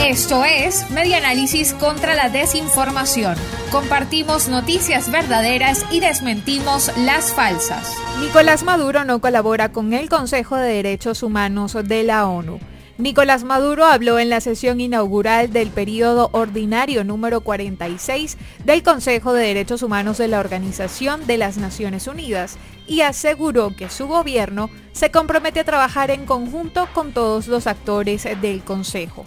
Esto es Media Análisis contra la Desinformación. Compartimos noticias verdaderas y desmentimos las falsas. Nicolás Maduro no colabora con el Consejo de Derechos Humanos de la ONU. Nicolás Maduro habló en la sesión inaugural del periodo ordinario número 46 del Consejo de Derechos Humanos de la Organización de las Naciones Unidas y aseguró que su gobierno se compromete a trabajar en conjunto con todos los actores del Consejo.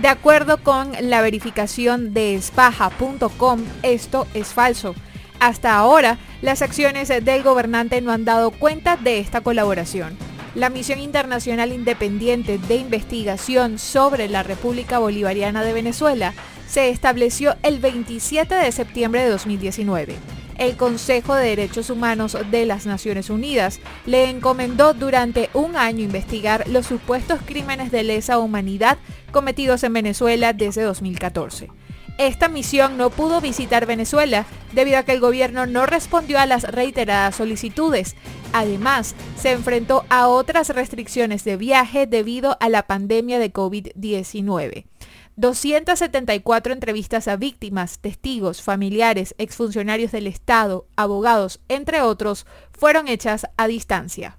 De acuerdo con la verificación de espaja.com, esto es falso. Hasta ahora, las acciones del gobernante no han dado cuenta de esta colaboración. La Misión Internacional Independiente de Investigación sobre la República Bolivariana de Venezuela se estableció el 27 de septiembre de 2019. El Consejo de Derechos Humanos de las Naciones Unidas le encomendó durante un año investigar los supuestos crímenes de lesa humanidad cometidos en Venezuela desde 2014. Esta misión no pudo visitar Venezuela debido a que el gobierno no respondió a las reiteradas solicitudes. Además, se enfrentó a otras restricciones de viaje debido a la pandemia de COVID-19. 274 entrevistas a víctimas, testigos, familiares, exfuncionarios del Estado, abogados, entre otros, fueron hechas a distancia.